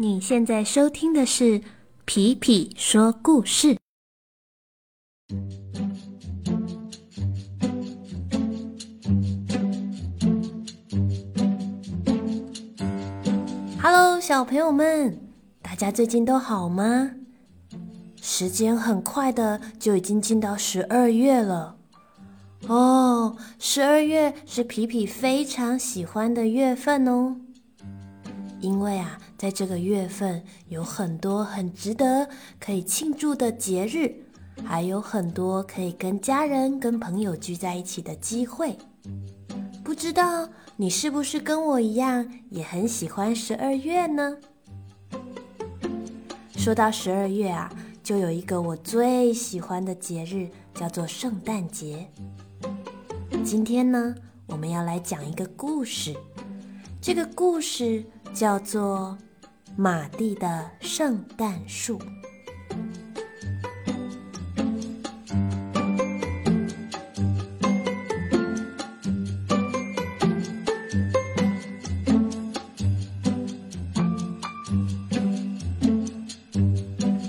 你现在收听的是皮皮说故事。Hello，小朋友们，大家最近都好吗？时间很快的就已经进到十二月了。哦，十二月是皮皮非常喜欢的月份哦，因为啊，在这个月份有很多很值得可以庆祝的节日，还有很多可以跟家人、跟朋友聚在一起的机会。不知道你是不是跟我一样也很喜欢十二月呢？说到十二月啊，就有一个我最喜欢的节日，叫做圣诞节。今天呢，我们要来讲一个故事。这个故事叫做《马蒂的圣诞树》。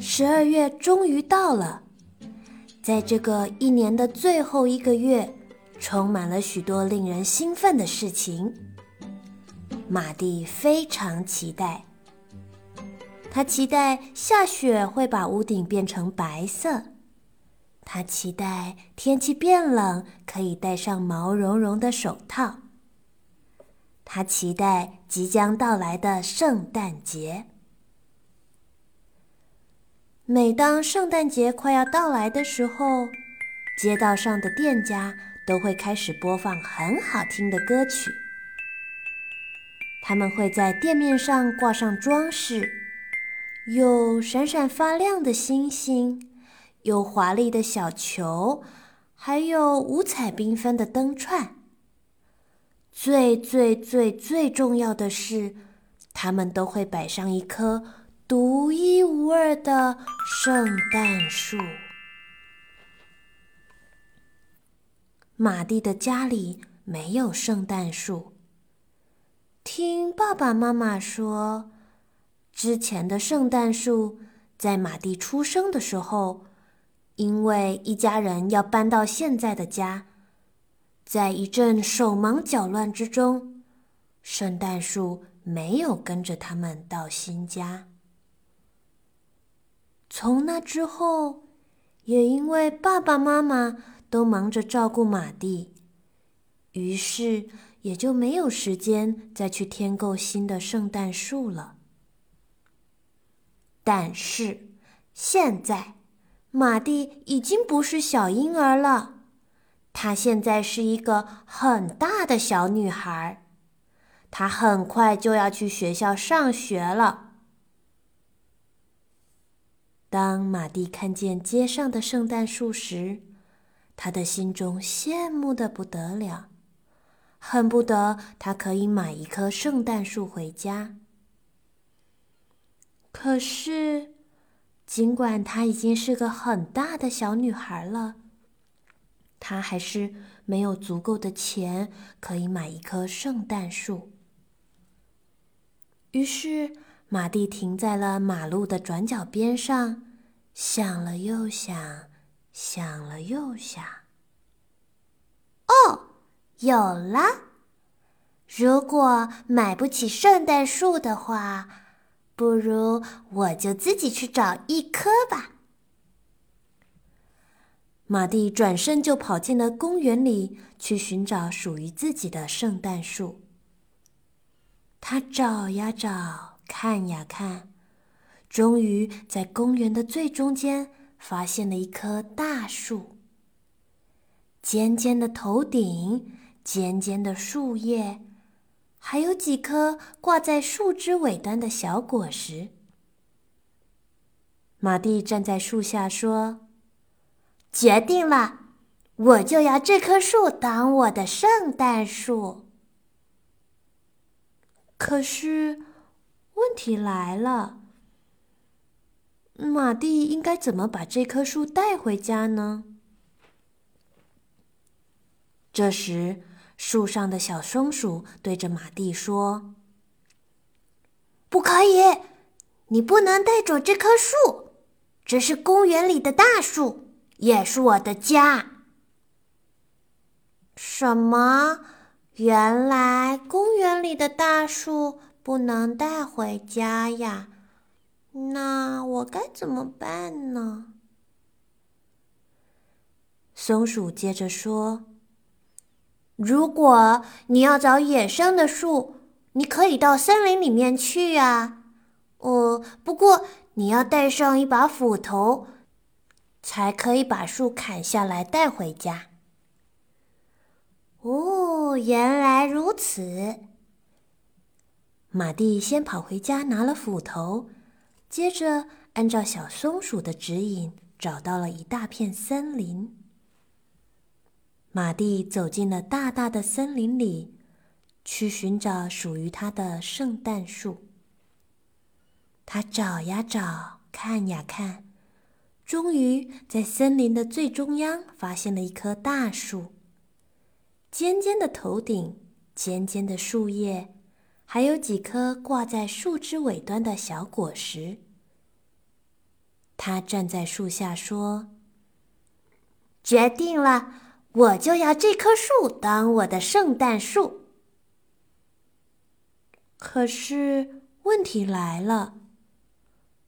十二月终于到了，在这个一年的最后一个月。充满了许多令人兴奋的事情，马蒂非常期待。他期待下雪会把屋顶变成白色，他期待天气变冷可以戴上毛茸茸的手套，他期待即将到来的圣诞节。每当圣诞节快要到来的时候，街道上的店家。都会开始播放很好听的歌曲。他们会在店面上挂上装饰，有闪闪发亮的星星，有华丽的小球，还有五彩缤纷的灯串。最最最最重要的是，他们都会摆上一棵独一无二的圣诞树。马蒂的家里没有圣诞树。听爸爸妈妈说，之前的圣诞树在马蒂出生的时候，因为一家人要搬到现在的家，在一阵手忙脚乱之中，圣诞树没有跟着他们到新家。从那之后，也因为爸爸妈妈。都忙着照顾马蒂，于是也就没有时间再去添购新的圣诞树了。但是现在，马蒂已经不是小婴儿了，她现在是一个很大的小女孩，她很快就要去学校上学了。当马蒂看见街上的圣诞树时，他的心中羡慕的不得了，恨不得他可以买一棵圣诞树回家。可是，尽管她已经是个很大的小女孩了，她还是没有足够的钱可以买一棵圣诞树。于是，马蒂停在了马路的转角边上，想了又想。想了又想，哦，有了！如果买不起圣诞树的话，不如我就自己去找一棵吧。马蒂转身就跑进了公园里，去寻找属于自己的圣诞树。他找呀找，看呀看，终于在公园的最中间。发现了一棵大树，尖尖的头顶，尖尖的树叶，还有几颗挂在树枝尾端的小果实。马蒂站在树下说：“决定了，我就要这棵树当我的圣诞树。”可是，问题来了。马蒂应该怎么把这棵树带回家呢？这时，树上的小松鼠对着马蒂说：“不可以，你不能带走这棵树，这是公园里的大树，也是我的家。”什么？原来公园里的大树不能带回家呀？那我该怎么办呢？松鼠接着说：“如果你要找野生的树，你可以到森林里面去啊。哦，不过你要带上一把斧头，才可以把树砍下来带回家。”哦，原来如此。马蒂先跑回家拿了斧头，接着按照小松鼠的指引，找到了一大片森林。马蒂走进了大大的森林里，去寻找属于他的圣诞树。他找呀找，看呀看，终于在森林的最中央发现了一棵大树。尖尖的头顶，尖尖的树叶，还有几颗挂在树枝尾端的小果实。他站在树下说：“决定了，我就要这棵树当我的圣诞树。”可是问题来了，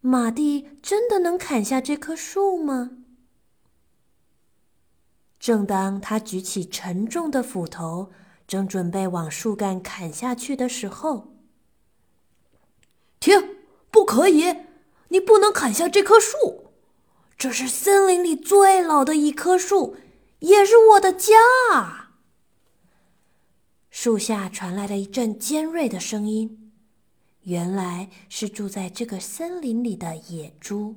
马蒂真的能砍下这棵树吗？正当他举起沉重的斧头，正准备往树干砍下去的时候，停！不可以！你不能砍下这棵树，这是森林里最老的一棵树，也是我的家。树下传来了一阵尖锐的声音，原来是住在这个森林里的野猪。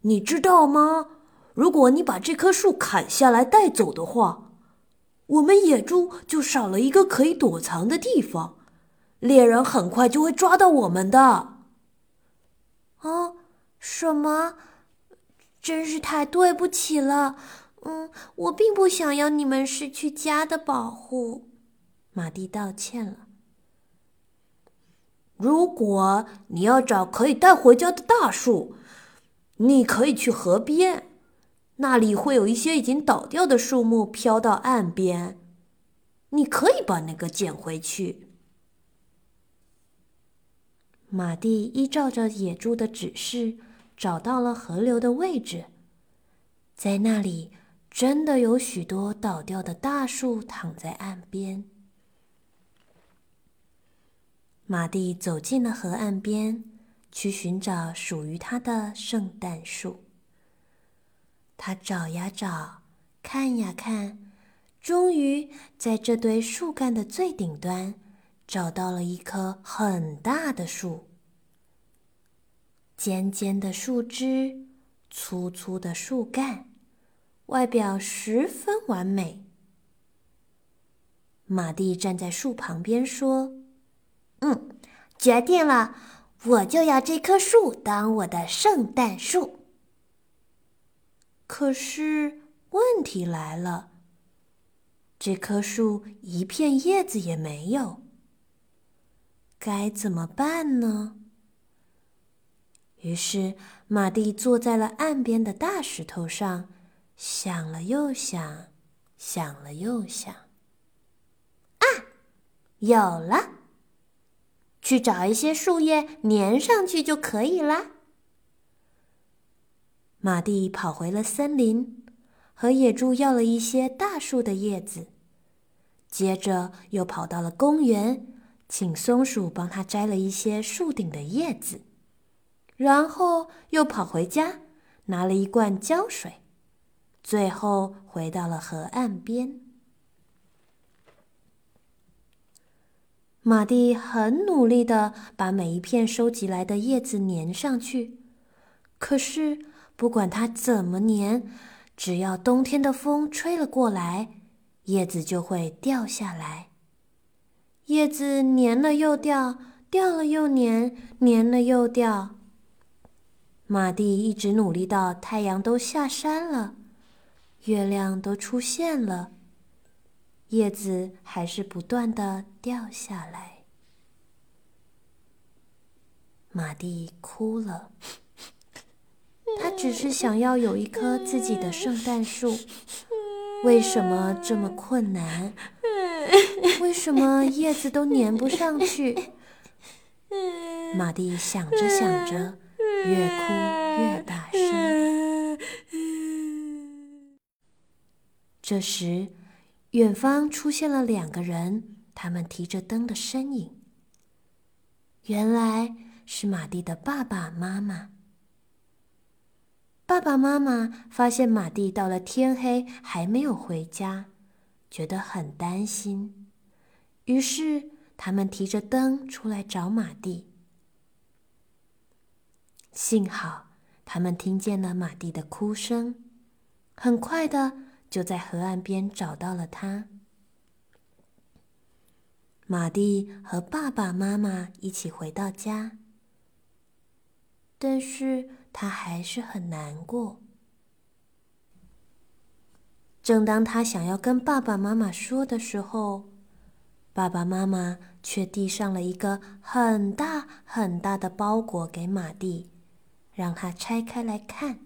你知道吗？如果你把这棵树砍下来带走的话，我们野猪就少了一个可以躲藏的地方，猎人很快就会抓到我们的。啊，什么？真是太对不起了。嗯，我并不想要你们失去家的保护。马蒂道歉了。如果你要找可以带回家的大树，你可以去河边。那里会有一些已经倒掉的树木飘到岸边，你可以把那个捡回去。马蒂依照着野猪的指示，找到了河流的位置，在那里真的有许多倒掉的大树躺在岸边。马蒂走进了河岸边，去寻找属于他的圣诞树。他找呀找，看呀看，终于在这堆树干的最顶端找到了一棵很大的树。尖尖的树枝，粗粗的树干，外表十分完美。马蒂站在树旁边说：“嗯，决定了，我就要这棵树当我的圣诞树。”可是问题来了，这棵树一片叶子也没有，该怎么办呢？于是马蒂坐在了岸边的大石头上，想了又想，想了又想。啊，有了！去找一些树叶粘上去就可以啦。马蒂跑回了森林，和野猪要了一些大树的叶子，接着又跑到了公园，请松鼠帮他摘了一些树顶的叶子，然后又跑回家，拿了一罐胶水，最后回到了河岸边。马蒂很努力的把每一片收集来的叶子粘上去，可是。不管它怎么粘，只要冬天的风吹了过来，叶子就会掉下来。叶子粘了又掉，掉了又粘，粘了又掉。马蒂一直努力到太阳都下山了，月亮都出现了，叶子还是不断的掉下来。马蒂哭了。他只是想要有一棵自己的圣诞树，为什么这么困难？为什么叶子都粘不上去？马蒂想着想着，越哭越大声。这时，远方出现了两个人，他们提着灯的身影。原来是马蒂的爸爸妈妈。爸爸妈妈发现马蒂到了天黑还没有回家，觉得很担心，于是他们提着灯出来找马蒂。幸好他们听见了马蒂的哭声，很快的就在河岸边找到了他。马蒂和爸爸妈妈一起回到家，但是。他还是很难过。正当他想要跟爸爸妈妈说的时候，爸爸妈妈却递上了一个很大很大的包裹给马蒂，让他拆开来看。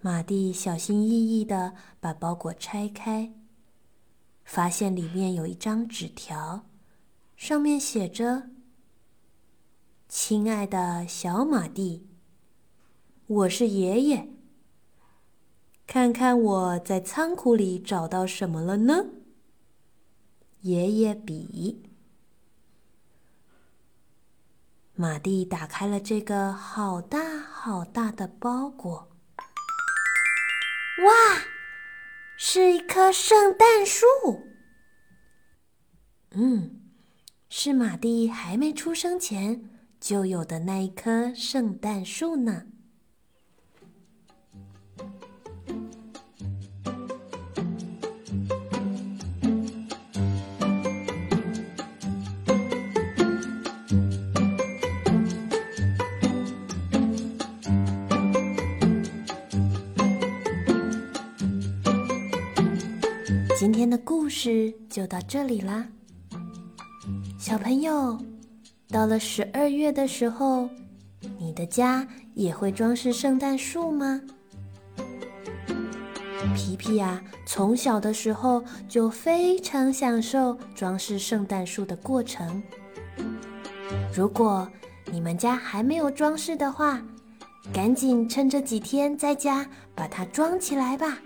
马蒂小心翼翼的把包裹拆开，发现里面有一张纸条，上面写着。亲爱的小马蒂，我是爷爷。看看我在仓库里找到什么了呢？爷爷笔。马蒂打开了这个好大好大的包裹。哇，是一棵圣诞树。嗯，是马蒂还没出生前。就有的那一棵圣诞树呢。今天的故事就到这里啦，小朋友。到了十二月的时候，你的家也会装饰圣诞树吗？皮皮呀，从小的时候就非常享受装饰圣诞树的过程。如果你们家还没有装饰的话，赶紧趁这几天在家把它装起来吧。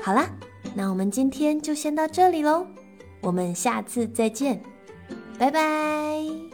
好啦，那我们今天就先到这里喽，我们下次再见。拜拜。